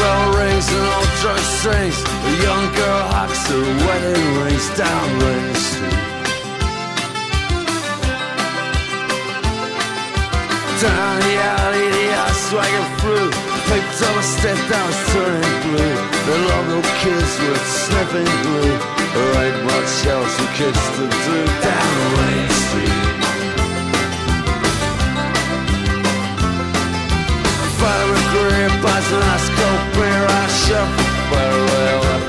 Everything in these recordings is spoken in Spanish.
Bell rings and old church sings. A young girl hawks her wedding rings down Main Street. Down the alley, the I swagging through. Picked up a step down, was turning blue. The local kids were sniffing glue. There ain't much else for kids to do down Main Street. Fire a green buzzing, I scope beer, I shuffle up.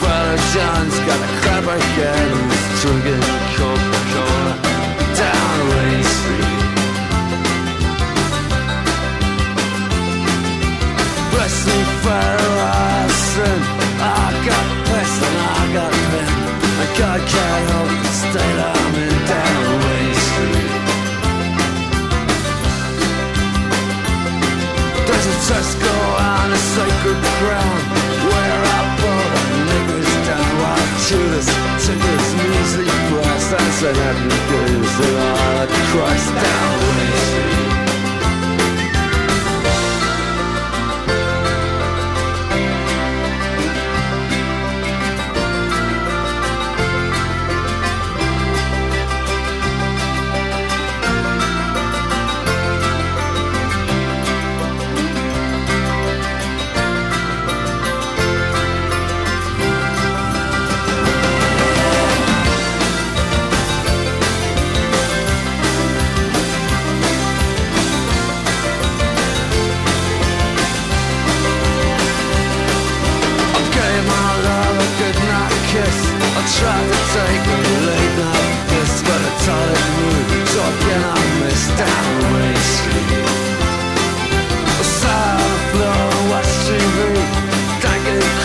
Father John's got a crab again, he's drinking Coca-Cola down Main Street. Bless me, fire, I. I got pest and I got pen. And God can't help the state I'm in down Tesco on a sacred ground Where I a niggas down While Judas took his measly price I said happy days that Christ down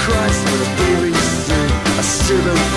Christ for the. A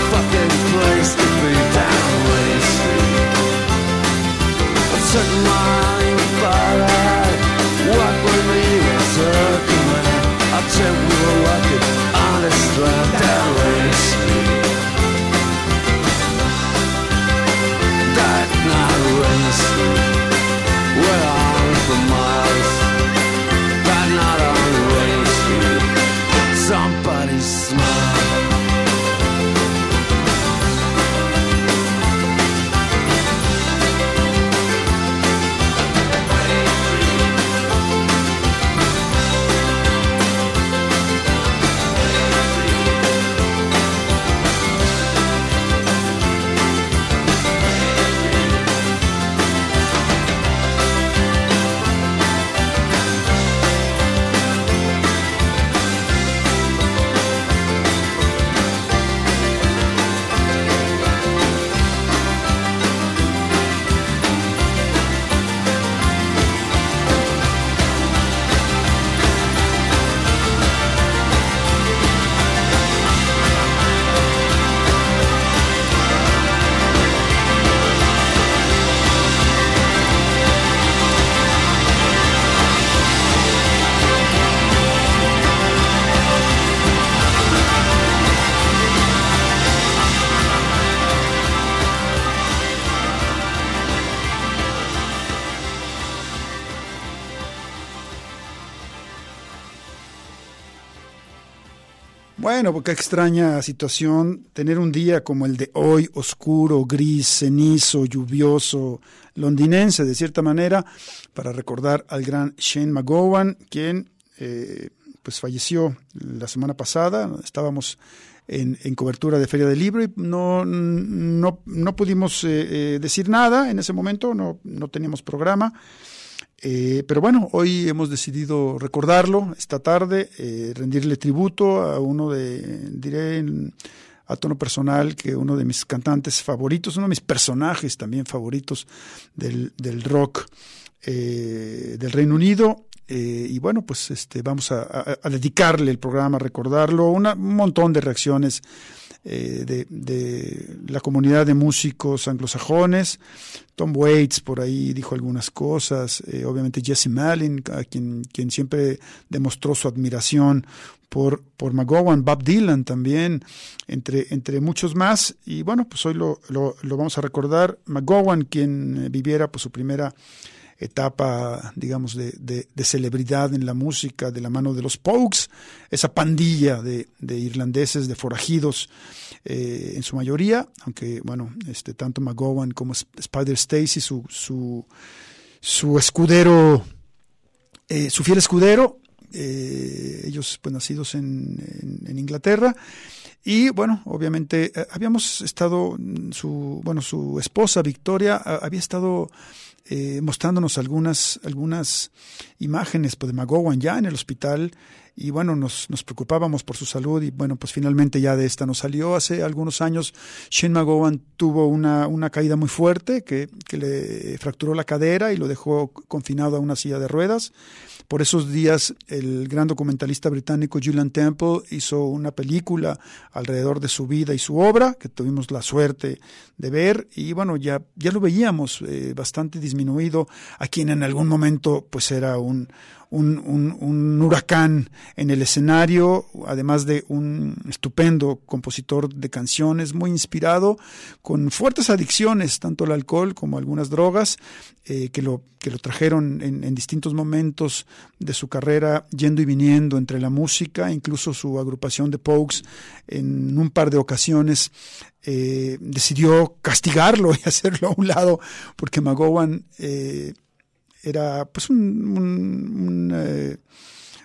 Bueno, porque extraña situación tener un día como el de hoy, oscuro, gris, cenizo, lluvioso, londinense de cierta manera, para recordar al gran Shane McGowan, quien eh, pues falleció la semana pasada. Estábamos en, cobertura de Feria del Libro y no, no, no pudimos eh, eh, decir nada en ese momento, no, no teníamos programa. Eh, pero bueno, hoy hemos decidido recordarlo esta tarde, eh, rendirle tributo a uno de, diré a tono personal, que uno de mis cantantes favoritos, uno de mis personajes también favoritos del, del rock eh, del Reino Unido. y bueno, pues este, vamos a, dedicarle el programa, a recordarlo, un montón de reacciones eh, de, la comunidad de músicos anglosajones. Tom Waits por ahí dijo algunas cosas, eh, obviamente Jesse Malin, a quien, quien siempre demostró su admiración por, por McGowan, Bob Dylan también, entre, entre muchos más. Y bueno, pues hoy lo, lo, vamos a recordar. McGowan, quien viviera pues, su primera etapa, digamos, de, de, celebridad en la música de la mano de los Pogues, esa pandilla de, de irlandeses, de forajidos, eh, en su mayoría, aunque, bueno, este, tanto McGowan como Spider Stacy, su, su, su escudero, eh, su fiel escudero, eh, ellos pues nacidos en, en, Inglaterra, y bueno, obviamente habíamos estado, su, bueno, su esposa Victoria había estado eh, mostrándonos algunas, algunas imágenes pues, de McGowan ya en el hospital y bueno, nos, nos preocupábamos por su salud y bueno, pues finalmente ya de esta nos salió. Hace algunos años Shane McGowan tuvo una, una caída muy fuerte que, que le fracturó la cadera y lo dejó confinado a una silla de ruedas. Por esos días, el gran documentalista británico Julian Temple hizo una película alrededor de su vida y su obra, que tuvimos la suerte de ver, y bueno, ya, ya lo veíamos eh, bastante disminuido, a quien en algún momento pues era un, un, un, huracán en el escenario, además de un estupendo compositor de canciones, muy inspirado, con fuertes adicciones, tanto al alcohol como algunas drogas, eh, que, lo, que lo trajeron en, en, distintos momentos de su carrera, yendo y viniendo entre la música, incluso su agrupación de Pokes, en un par de ocasiones eh, decidió castigarlo y hacerlo a un lado, porque McGowan eh, era pues un, un, eh,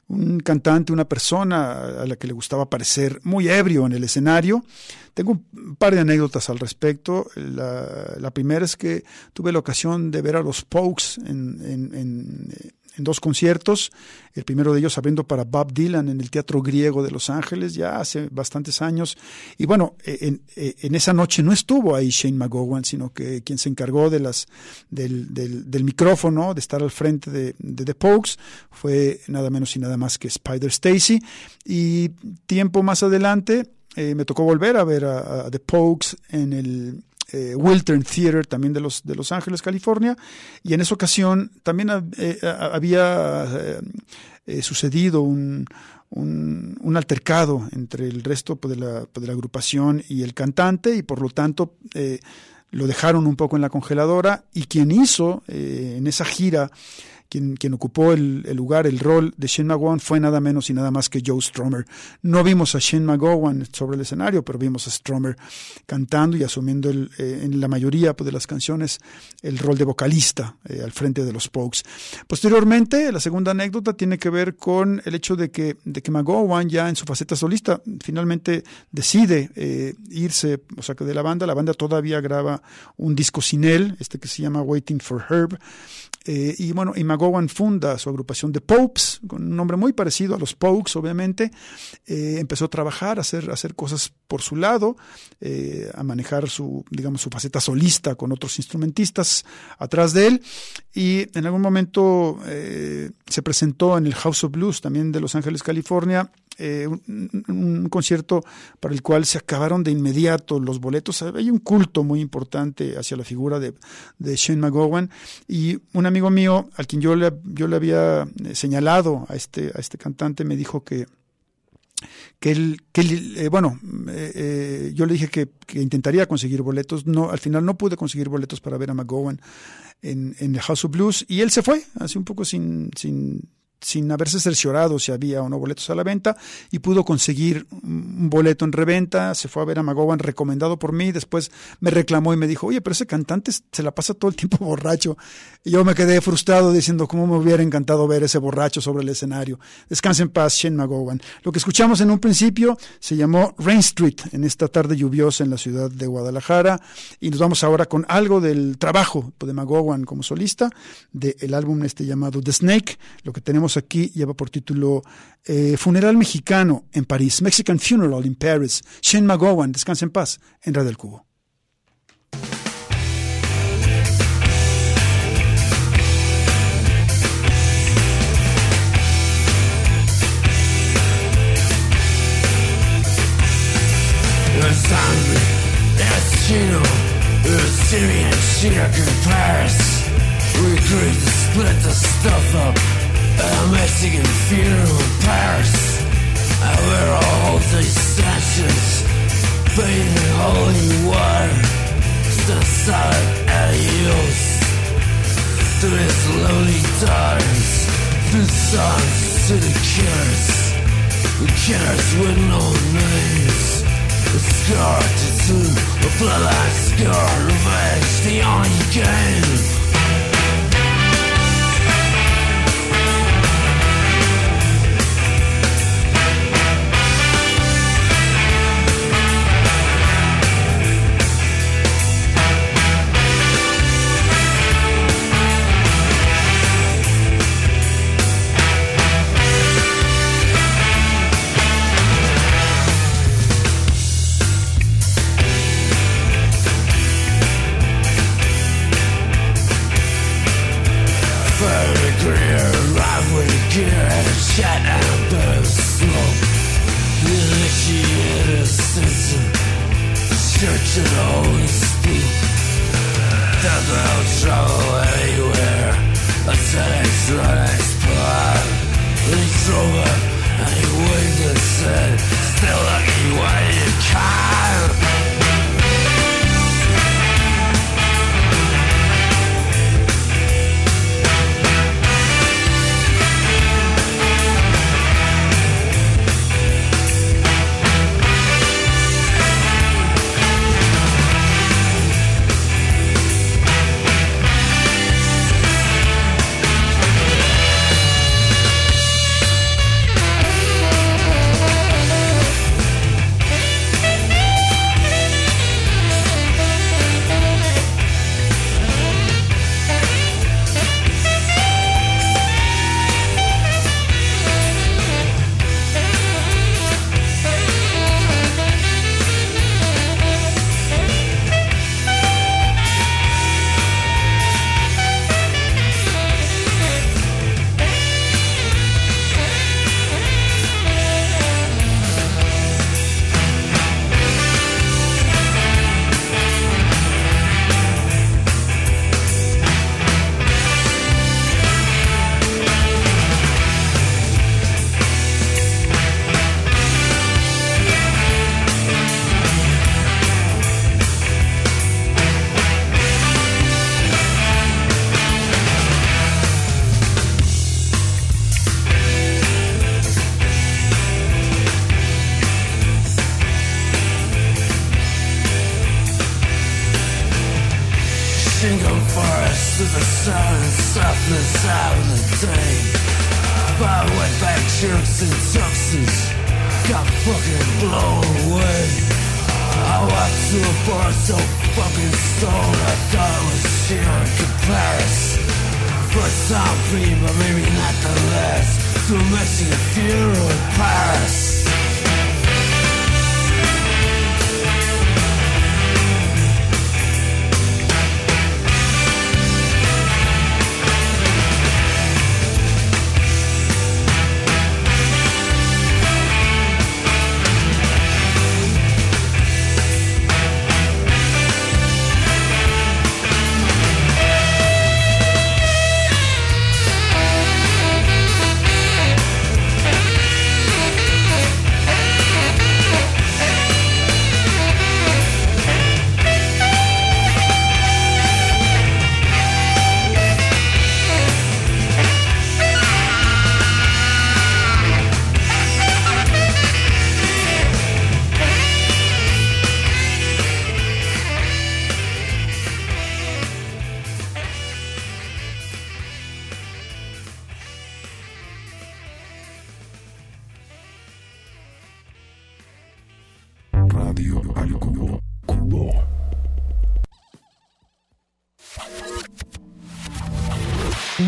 un, cantante, una persona a la que le gustaba parecer muy ebrio en el escenario. Tengo un par de anécdotas al respecto. La, la primera es que tuve la ocasión de ver a los Pokes en, en, en en dos conciertos, el primero de ellos abriendo para Bob Dylan en el Teatro Griego de Los Ángeles, ya hace bastantes años. Y bueno, e, en, e, en esa noche no estuvo ahí Shane McGowan, sino que quien se encargó de las, del, del, micrófono, de estar al frente de, de The Pokes, fue nada menos y nada más que Spider Stacy. Y tiempo más adelante, eh, me tocó volver a ver a, a The Pokes en el eh, Wiltern Theater, también de Los, de los Ángeles, California, y en esa ocasión también eh, había eh, sucedido un, un, altercado entre el resto pues, de, la, pues, de, la, agrupación y el cantante, y por lo tanto lo dejaron un poco en la congeladora, y quien hizo en esa gira quien, ocupó el, el, lugar, el rol de Shane McGowan fue nada menos y nada más que Joe Stromer. No vimos a Shane McGowan sobre el escenario, pero vimos a Stromer cantando y asumiendo el, eh, en la mayoría pues, de las canciones el rol de vocalista eh, al frente de los Pokes. Posteriormente, la segunda anécdota tiene que ver con el hecho de que, de que McGowan ya en su faceta solista finalmente decide eh, irse, o sea que de la banda, la banda todavía graba un disco sin él, este que se llama Waiting for Herb, eh, y bueno, y McGowan funda su agrupación de Popes, con un nombre muy parecido a los Pokes, obviamente. Eh, empezó a trabajar, a hacer, a hacer cosas por su lado, eh, a manejar su, digamos, su faceta solista con otros instrumentistas atrás de él. Y en algún momento se presentó en el House of Blues, también de Los Ángeles, California, eh, un, concierto para el cual se acabaron de inmediato los boletos. Hay un culto muy importante hacia la figura de, de Shane McGowan. Y un amigo mío al quien yo le, yo le había eh, señalado a este, a este cantante me dijo que que él, que eh, bueno, yo le dije que, que, intentaría conseguir boletos, no, al final no pude conseguir boletos para ver a McGowan en, en el House of Blues. Y él se fue, así un poco sin, sin sin haberse cerciorado si había o no boletos a la venta y pudo conseguir un boleto en reventa, se fue a ver a McGowan recomendado por mí, después me reclamó y me dijo, oye, pero ese cantante se la pasa todo el tiempo borracho. Y yo me quedé frustrado diciendo cómo me hubiera encantado ver ese borracho sobre el escenario. Descanse en paz, Shane McGowan. Lo que escuchamos en un principio se llamó Rain Street en esta tarde lluviosa en la ciudad de Guadalajara y nos vamos ahora con algo del trabajo de McGowan como solista del álbum este llamado The Snake. Lo que tenemos aquí lleva por título eh, Funeral Mexicano en París, Mexican Funeral in Paris. Shane McGowan, descansa en paz, en Radio del Cubo. We split the stuff up a Mexican funeral in Paris. And we're all these statues, bathed in holy water. Still silent adios to his lonely daughters. The songs to the killers, the killers with no names. The scar to tattoo, the bloodline scar, revenge, the only game. Get shut out of smoke. Religious of the Holy Spirit. There's no trouble anywhere until it's run and he Still looking why you can.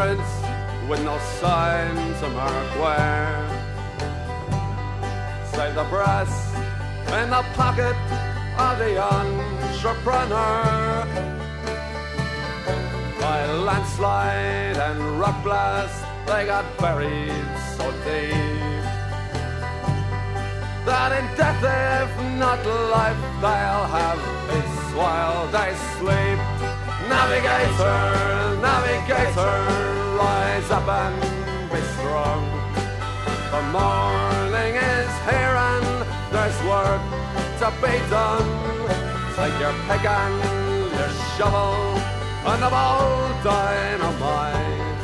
With no signs mark where. Save the brass in the pocket of the entrepreneur. By landslide and rock blast, they got buried so deep that in death, if not life, they'll have peace while they sleep. Navigator, navigator, rise up and be strong. The morning is here and there's work to be done. Take your pick and your shovel and a bold dynamite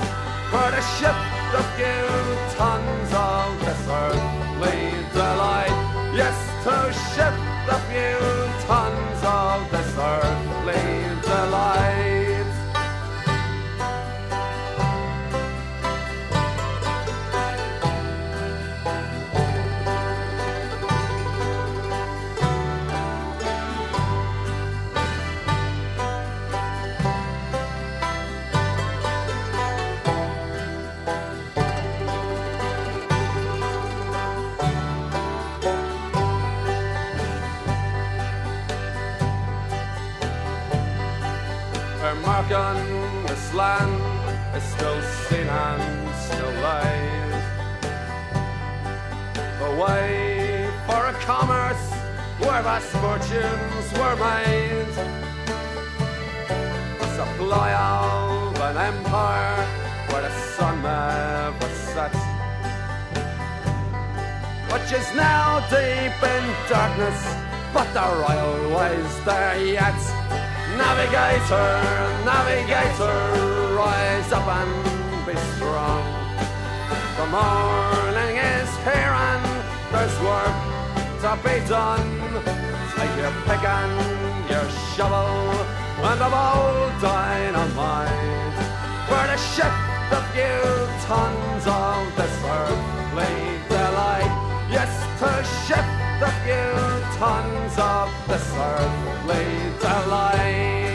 for to shift a few tons of this earthly delight. Yes, to shift a few tons of this earthly delight. Mark this land is still seen and still lies. The way for a commerce where vast fortunes were made. The supply of an empire where the sun never sets. Which is now deep in darkness, but the royal way's there yet. Navigator, navigator, rise up and be strong. The morning is here and there's work to be done. Take your pick and your shovel and a bold dynamite for to shift a few tons of this earthly delight. Yes, to shift the few tons of the earth blades are lying.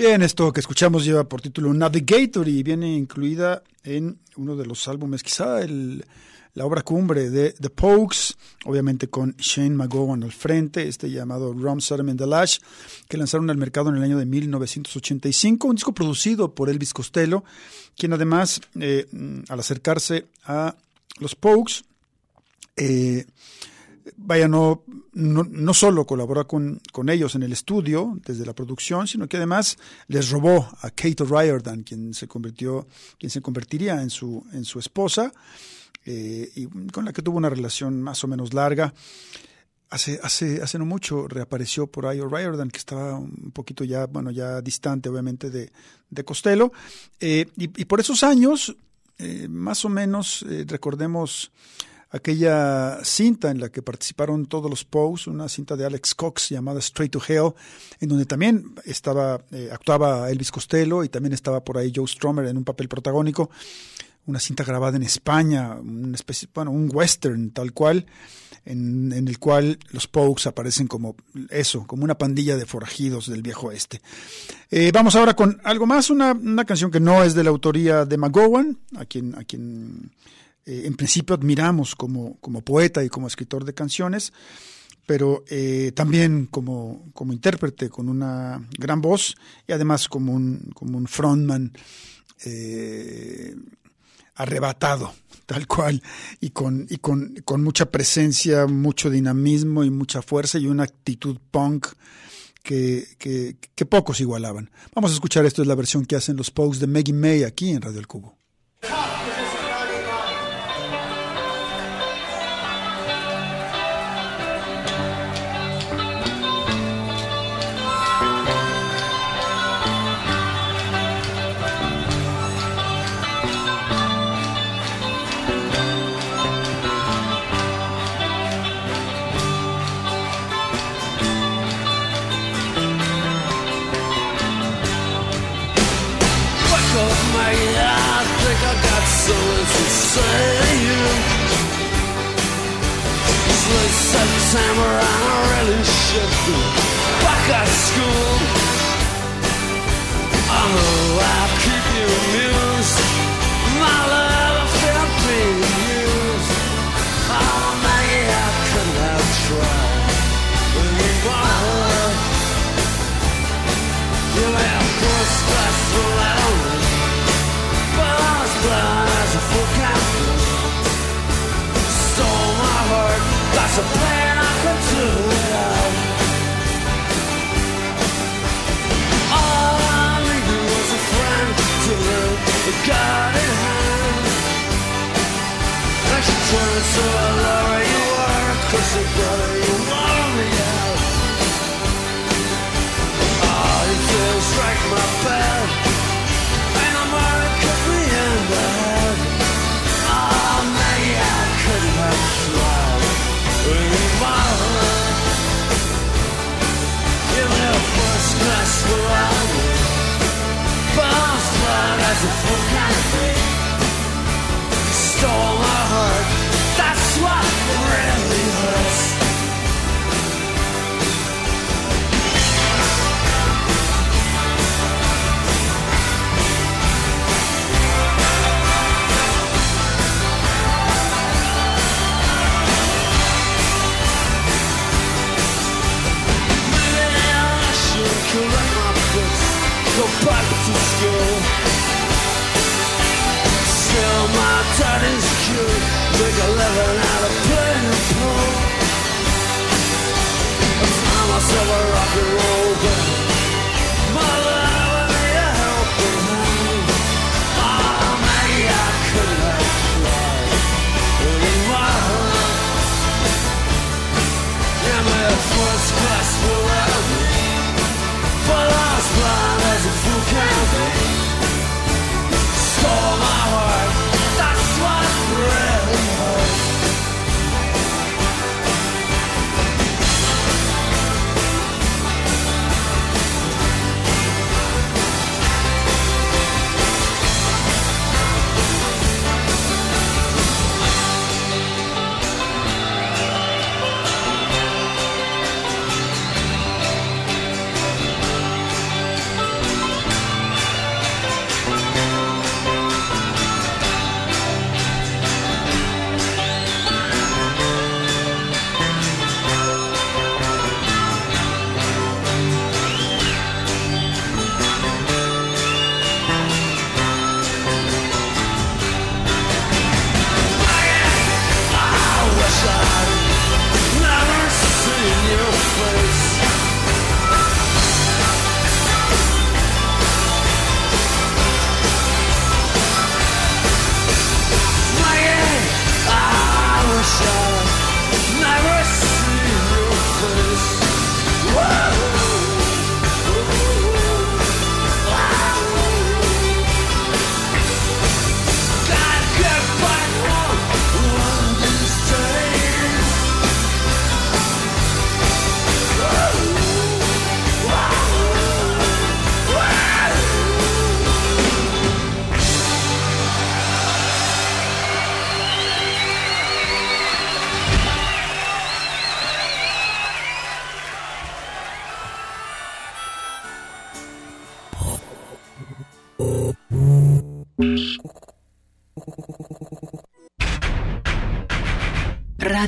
Bien, esto que escuchamos lleva por título Navigator y viene incluida en uno de los álbumes, quizá el, la obra cumbre de The Pokes, obviamente con Shane McGowan al frente, este llamado Rum Sediment the Lash, que lanzaron al mercado en el año de 1985, un disco producido por Elvis Costello, quien además, eh, al acercarse a los Pokes, eh, vaya, no, no, no solo colaboró con, con, ellos en el estudio, desde la producción, sino que además les robó a Kate Riordan, quien se convirtió, quien se convertiría en su, en su esposa, eh, y con la que tuvo una relación más o menos larga. Hace, hace, hace no mucho reapareció por ahí O'Riordan, que estaba un poquito ya, bueno, ya distante obviamente de, de Costello. Eh, y, por esos años, eh, más o menos, recordemos aquella cinta en la que participaron todos los Poes, una cinta de Alex Cox llamada Straight to Hell, en donde también estaba, eh, actuaba Elvis Costello y también estaba por ahí Joe Stromer en un papel protagónico, una cinta grabada en España, una especie, bueno, un western tal cual, en, en el cual los Pogues aparecen como eso, como una pandilla de forajidos del viejo oeste. Eh, vamos ahora con algo más, una, una canción que no es de la autoría de McGowan, a quien, a quien eh, en principio admiramos como, como poeta y como escritor de canciones, pero eh, también como, como intérprete con una gran voz y además como un, como un frontman eh, arrebatado, tal cual, y, con, y con, con mucha presencia, mucho dinamismo y mucha fuerza y una actitud punk que, que, pocos igualaban. Vamos a escuchar esto, es la versión que hacen los Pogues de Maggie May aquí en Radio El Cubo. And I really should be back at school.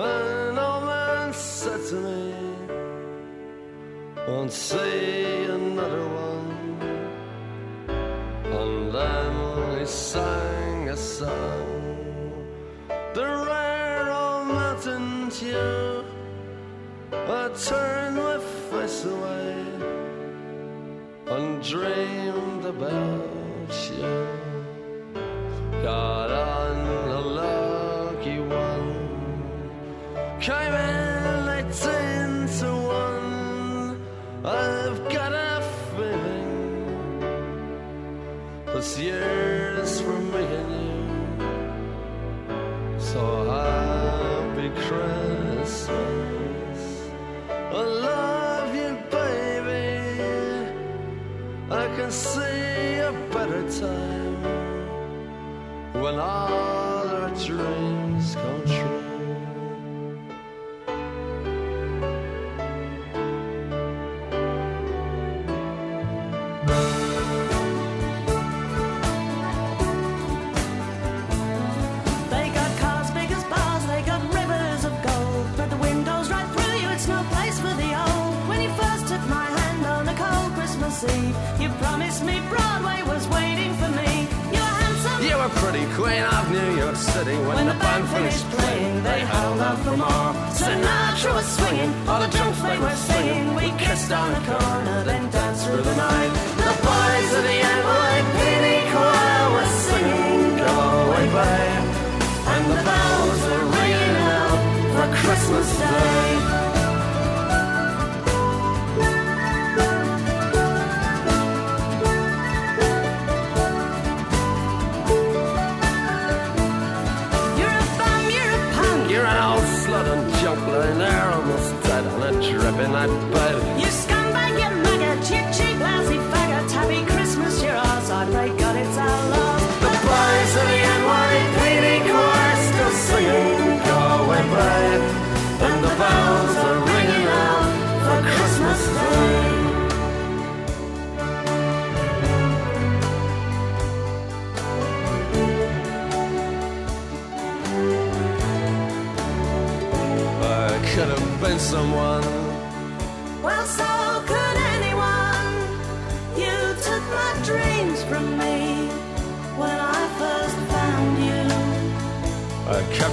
An old man said to me, Won't see another one. And then he sang a song, the rare old mountain tune. I turned my face away and dreamed about you. Got on came in eighteen to one. I've got a feeling this year's for me and you. So happy Christmas. I love you, baby. I can see a better time when all our dreams come true. Eve, you promised me Broadway was waiting for me. You were handsome. You were pretty queen of New York City when, When the band finished playing, they held out for more. Sinatra was swinging, all the drunks they were singing. We kissed on the corner, then danced through the night.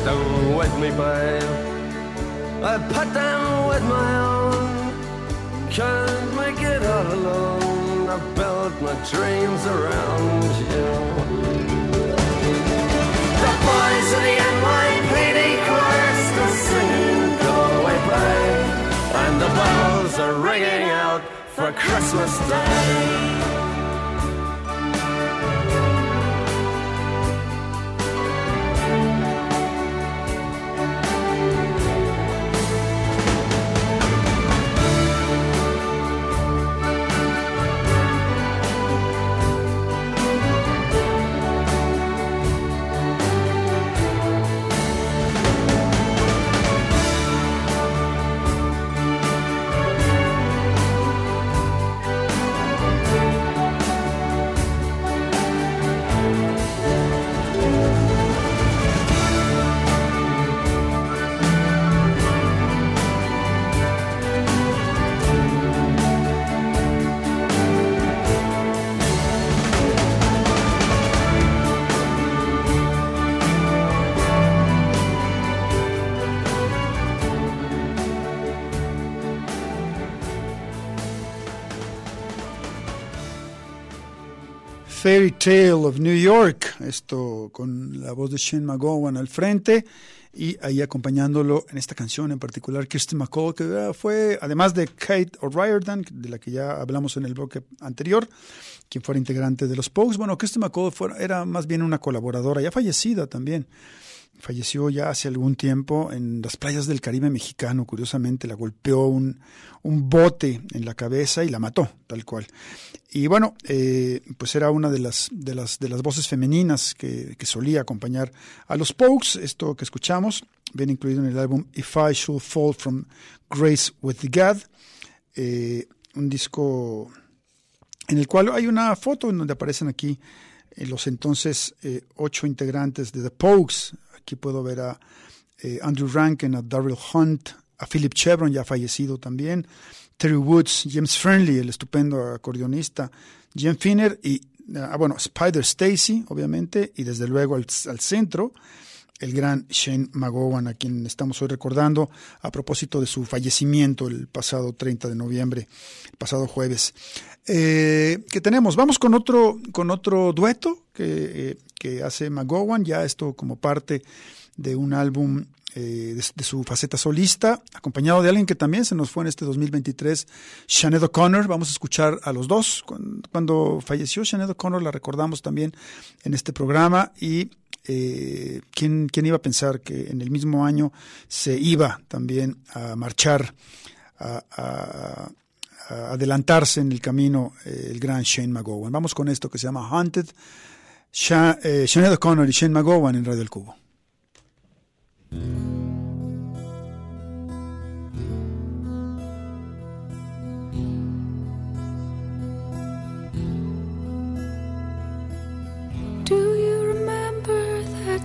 Kept with me, babe. I put them with my own. Can't make it all alone. I built my dreams around you. The boys of the NYPD choir still singing Go Away, babe. And the bells are ringing out for Christmas Day. Fairy Tale of New York, esto con la voz de Shane McGowan al frente y ahí acompañándolo en esta canción en particular, Kirsten McCall, que ah, fue, además de Kate O'Riordan, de la que ya hablamos en el bloque anterior, quien fuera integrante de los Pogues. Bueno, Kirsten McCall era más bien una colaboradora, ya fallecida también falleció ya hace algún tiempo en las playas del Caribe mexicano, curiosamente, la golpeó un, un bote en la cabeza y la mató, tal cual. Y bueno, eh, pues era una de las, de las, de las voces femeninas que, que solía acompañar a los Pokes, esto que escuchamos, viene incluido en el álbum If I Should Fall From Grace With God, eh, un disco en el cual hay una foto en donde aparecen aquí eh, los entonces ocho integrantes de The Pokes, Aquí puedo ver a eh, Andrew Rankin, a Daryl Hunt, a Philip Chevron, ya fallecido también, Terry Woods, James Friendly, el estupendo acordeonista, Jim Finner y, ah, bueno, Spider Stacy, obviamente, y desde luego al, centro, el gran Shane McGowan, a quien estamos hoy recordando a propósito de su fallecimiento el pasado 30 de noviembre, el pasado jueves. Eh, ¿Qué tenemos? Vamos con otro, con otro dueto que eh, que hace McGowan, ya esto como parte de un álbum eh, de, su faceta solista, acompañado de alguien que también se nos fue en este 2023, Sinead O'Connor. Vamos a escuchar a los dos. Cuando, falleció Sinead O'Connor la recordamos también en este programa y eh, ¿quién, ¿quién, iba a pensar que en el mismo año se iba también a marchar, a, adelantarse en el camino eh, el gran Shane McGowan? Vamos con esto que se llama Haunted. Sha, eh, O'Connor y Shane McGowan en Radio El Cubo.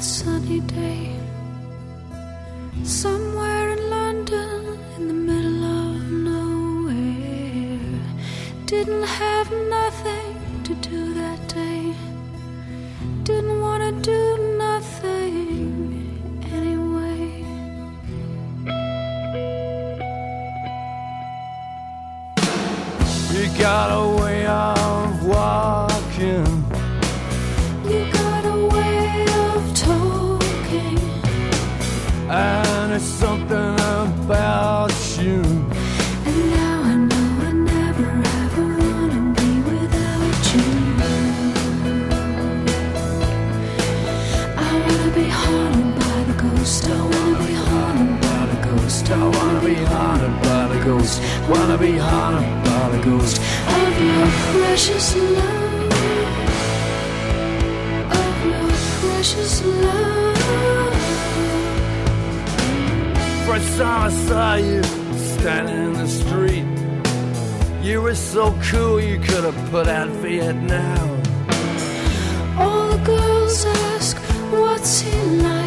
Sunny day? Somewhere in London, in the middle of nowhere. Didn't have nothing to do that day didn't want to do nothing anyway. You got a precious love. Of your precious love. First time I saw you standing in the street, you were so cool you could have put out Vietnam. All the girls ask, what's he like?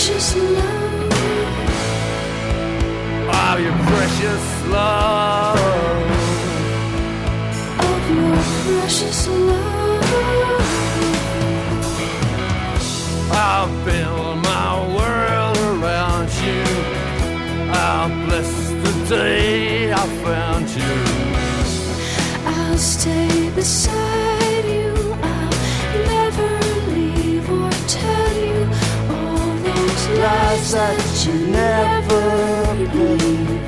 Precious love. Of your precious love. Of your precious love. I'll build my world around you. I'll bless the day I found you I'll stay beside lies that you never believe.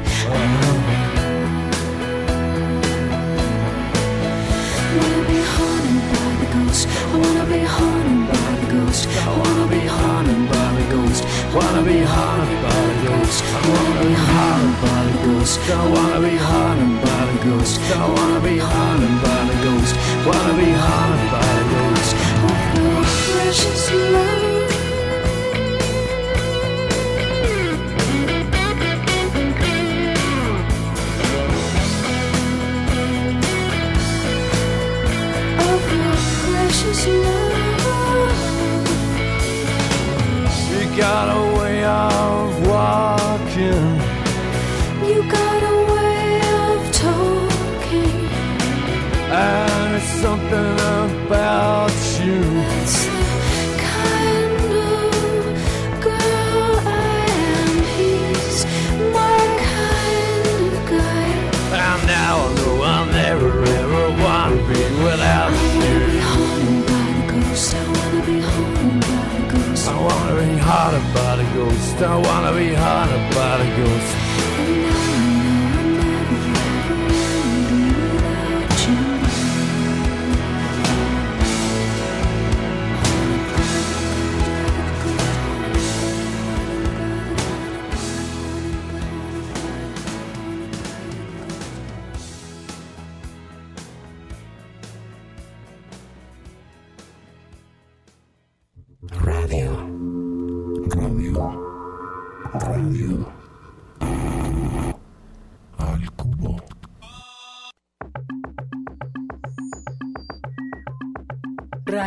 Wanna be haunted by the ghost. I wanna be haunted by the ghost. I wanna be haunted by the ghost. Wanna be haunted by the ghost. I wanna be haunted by the ghost. I wanna be haunted by the ghost. I wanna be haunted by the ghost. Wanna be haunted by the ghost. Your precious love. Something about you. That's the kind of girl I am. He's my kind of guy. And now I know I'll never ever want to be without I wanna you. be haunted by the ghost. I wanna be haunted by the ghost. I wanna be haunted by the ghost. I wanna be haunted by the ghost.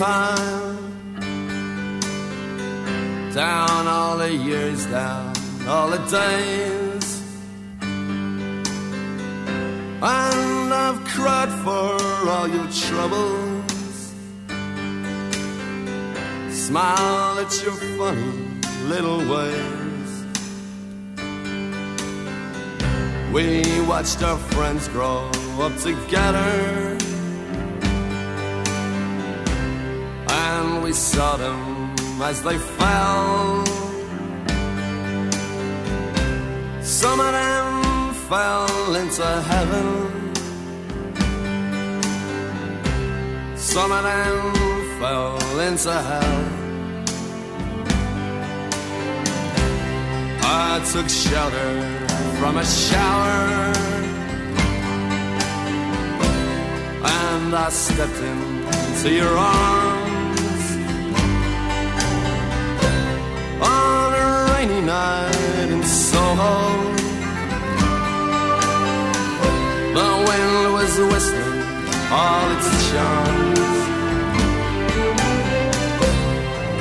Time. Down all the years, down all the days. And I've cried for all your troubles. smile at your funny little ways. We watched our friends grow up together. We saw them as they fell. Some of them fell into heaven. Some of them fell into hell. I took shelter from a shower and I stepped into your arms on a rainy night in Soho. The wind was whistling all its charms.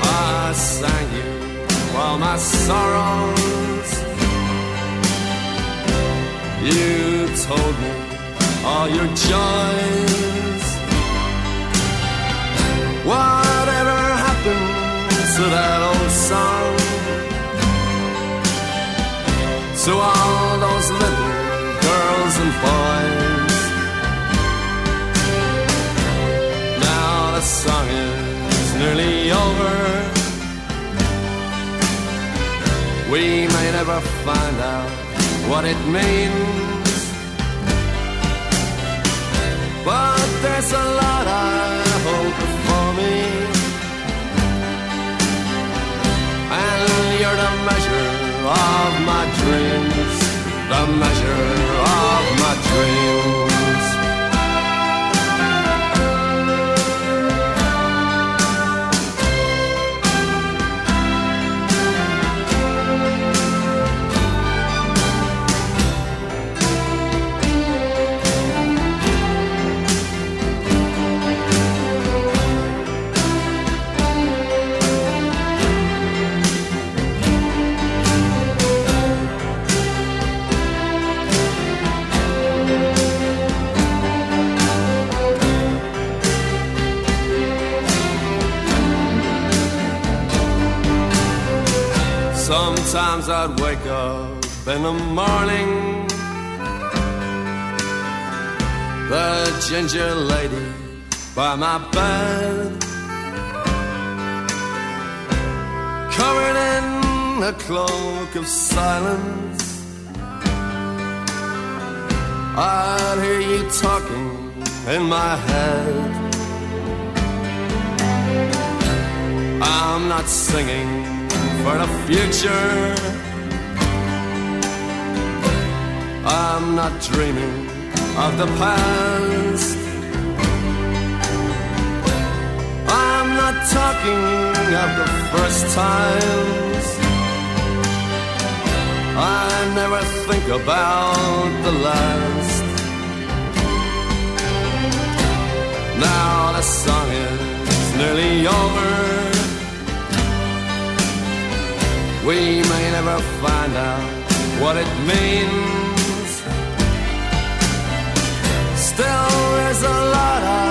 I sang you all my sorrows. You told me all your joys. Whatever happened to that old song? To all those little girls and boys. Now the song is nearly over. We may never find out what it means. But there's a lot I hope for me. And you're the measure of my dreams. The measure of my dreams. By my bed, covered in a cloak of silence. I'd hear you talking in my head. I'm not singing for the future. I'm not dreaming of the past. Talking of the first times. I never think about the last. Now the song is nearly over. We may never find out what it means. Still, there's a lot of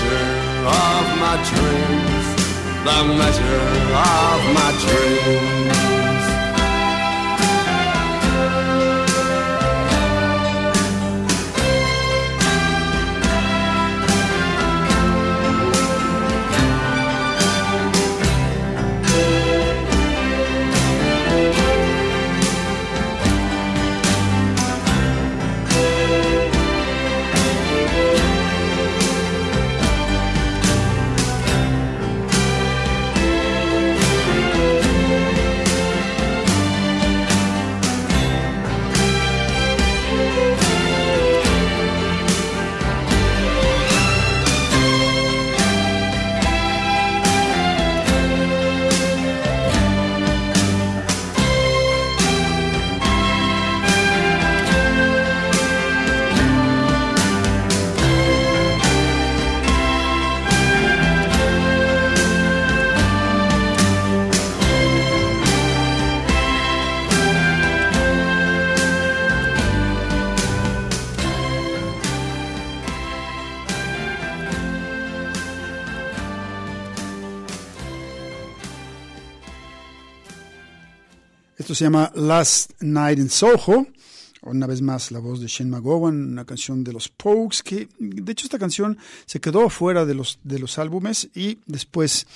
measure of my dreams, the measure of my dreams. Esto se llama Last Night in Soho. Una vez más la voz de Shane McGowan, una canción de los Pokes, que de hecho esta canción se quedó fuera de los, de los álbumes y después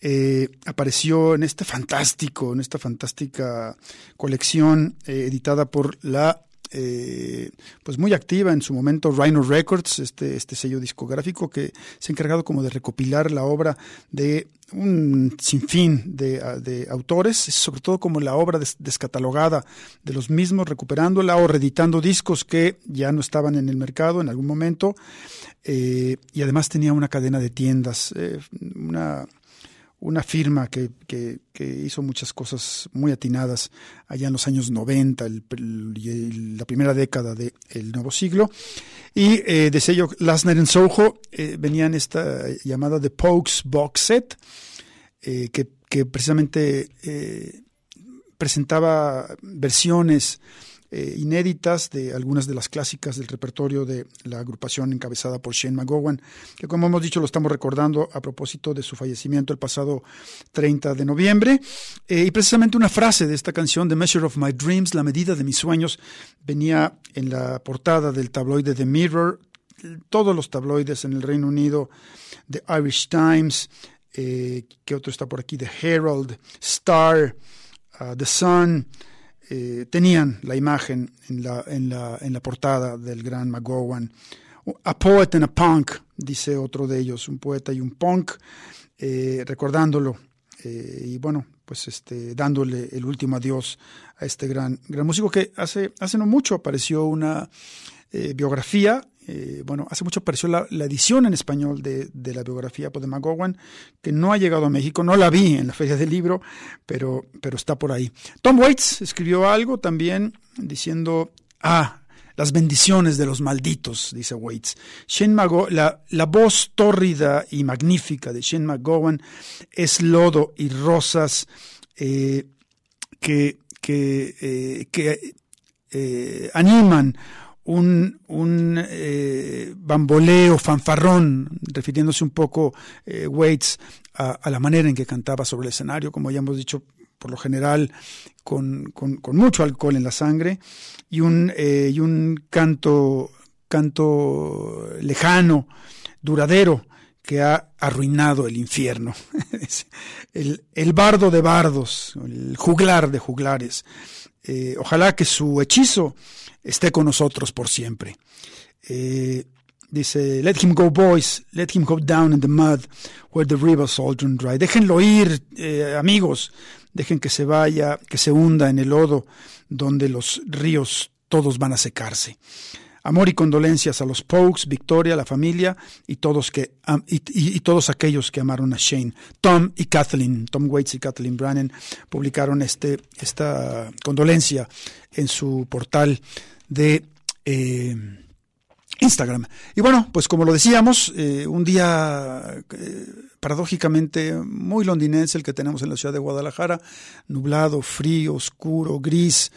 eh, apareció en este fantástico, en esta fantástica colección eh, editada por la eh, pues muy activa en su momento Rhino Records, este, este sello discográfico que se ha encargado como de recopilar la obra de un sinfín de, de autores, sobre todo como la obra des, descatalogada de los mismos, recuperándola o reeditando discos que ya no estaban en el mercado en algún momento, eh, y además tenía una cadena de tiendas, eh, una una firma que, que, hizo muchas cosas muy atinadas allá en los años 90, el, la primera década del nuevo siglo. Y eh, de sello Night in Soho eh, venían esta llamada The Pokes Box Set, eh, que, que, precisamente presentaba versiones eh, inéditas de algunas de las clásicas del repertorio de la agrupación encabezada por Shane McGowan, que como hemos dicho lo estamos recordando a propósito de su fallecimiento el pasado 30 de noviembre. Eh, y precisamente una frase de esta canción, The Measure of My Dreams, la medida de mis sueños, venía en la portada del tabloide The Mirror, todos los tabloides en el Reino Unido, The Irish Times, eh, que otro está por aquí, The Herald, Star, uh, The Sun, eh, tenían la imagen en la, en, la, en la portada del gran McGowan. A poet and a punk, dice otro de ellos, un poeta y un punk, eh, recordándolo. Eh, y bueno, pues este, dándole el último adiós a este gran, gran músico que hace, hace no mucho apareció una biografía eh, bueno, hace mucho apareció la, edición en español de, de, la biografía de McGowan, que no ha llegado a México, no la vi en la feria del libro, pero, pero está por ahí. Tom Waits escribió algo también diciendo, ah, las bendiciones de los malditos, dice Waits. McGowan, la, la voz tórrida y magnífica de Shane McGowan es lodo y rosas eh, que, que, eh, que animan un, un eh, bamboleo fanfarrón, refiriéndose un poco eh, Waits a, la manera en que cantaba sobre el escenario, como ya hemos dicho, por lo general con, con, con mucho alcohol en la sangre, y un, eh, y un canto, canto lejano, duradero, que ha arruinado el infierno. el, el bardo de bardos, el juglar de juglares. ojalá que su hechizo esté con nosotros por siempre. Eh, Dice, let him go boys, let him go down in the mud where the rivers all run dry. Déjenlo ir, eh, amigos, dejen que se vaya, que se hunda en el lodo donde los ríos todos van a secarse. Amor y condolencias a los Pokes, Victoria, la familia y todos, que, y- y todos aquellos que amaron a Shane. Tom y Kathleen, Tom Waits y Kathleen Brannan publicaron este, esta condolencia en su portal de eh, Instagram. Y bueno, pues como lo decíamos, eh, un día eh, paradójicamente muy londinense el que tenemos en la ciudad de Guadalajara, nublado, frío, oscuro, gris.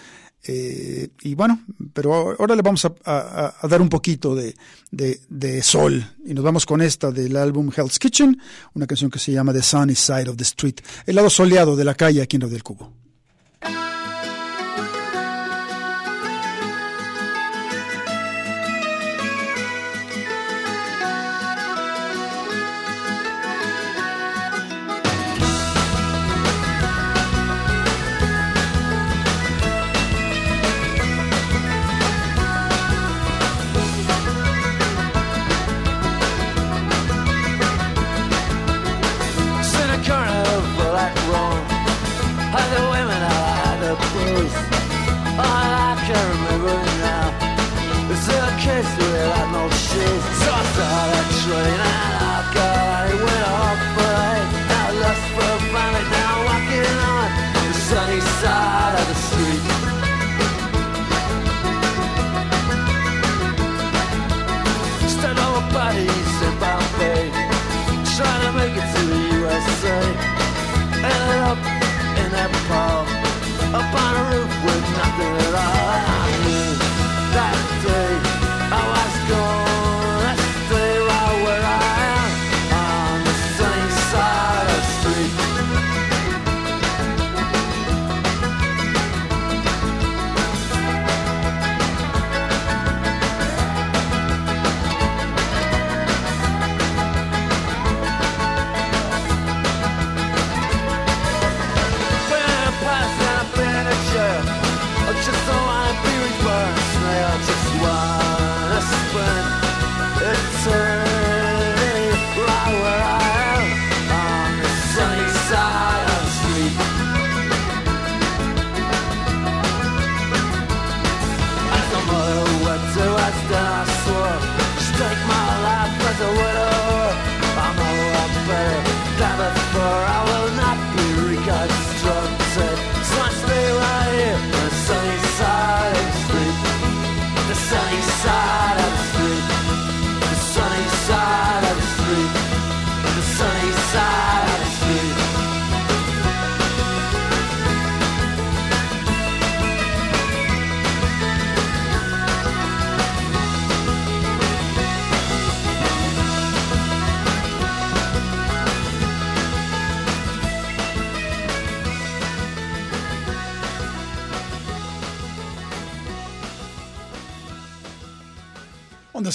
eh, y bueno, pero ahora le vamos a, dar un poquito de, de- de sol y nos vamos con esta del álbum Hell's Kitchen, una canción que se llama The Sunny Side of the Street, el lado soleado de la calle aquí en Radio del Cubo.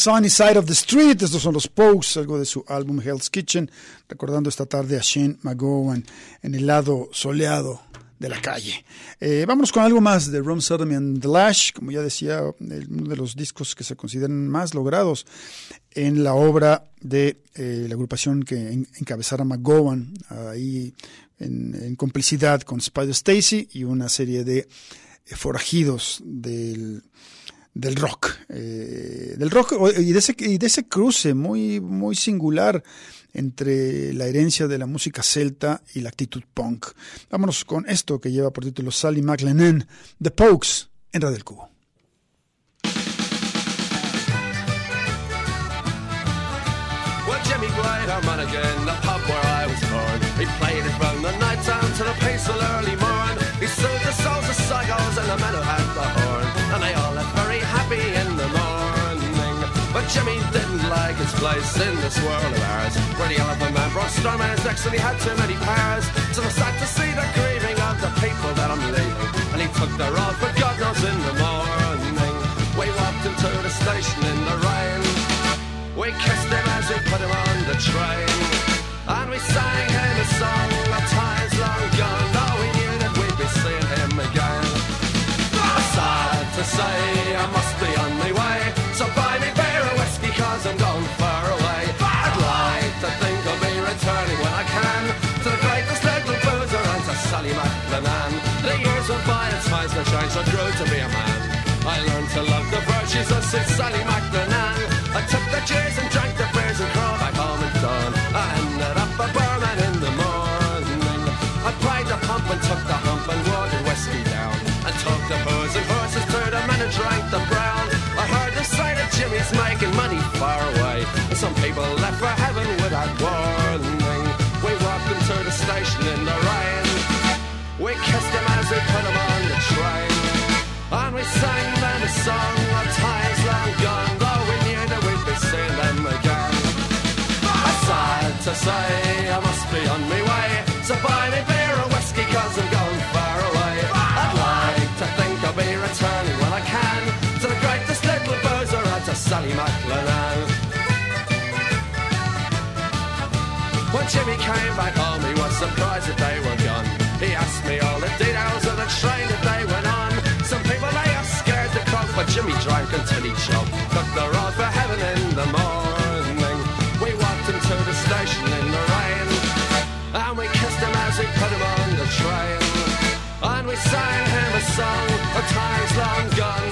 Sunny Side of the Street, estos son los Pokes, algo de su álbum Hell's Kitchen, recordando esta tarde a Shane McGowan en el lado soleado de la calle. Eh, vámonos con algo más de Ron Sodomy and the Lash, como ya decía, uno de los discos que se consideran más logrados en la obra de eh, la agrupación que en- encabezara McGowan, ahí en, en complicidad con Spider Stacy y una serie de eh, forajidos del del rock, eh, del rock y de, ese, cruce muy, muy singular entre la herencia de la música celta y la actitud punk. Vámonos con esto que lleva por título Sally McLennan, The Pokes, en Radio Cubo. Jimmy didn't like his place in this world of ours. The elephant man brought stormers next and he had too many powers. So I sad to see the grieving of the people that I'm leaving. And he took their all for God knows in the morning. We walked into the station in the rain. We kissed him as we put him on the train. Of Sid Sally MacLennan. I took the cheers and drank the beers and crawled back home at dawn. I ended up a barman in the morning. I pried the pump and took the hump and watered whiskey down. And took the booze and horses to the men and drank the brown. I heard the sight of Jimmy's making money far away. And some people left for heaven without warning. We walked them to the station in the rain. Say I must be on my way. So buy me beer or whiskey cause I'm going far away. I'd like to think I'll be returning when I can to the greatest little boozer and to Sally McLennan. When Jimmy came back home, he was surprised that they were gone. He asked me all the details of the train that they went on. Some people they are scared to croak, but Jimmy drank until he choked. song, a time's long gone.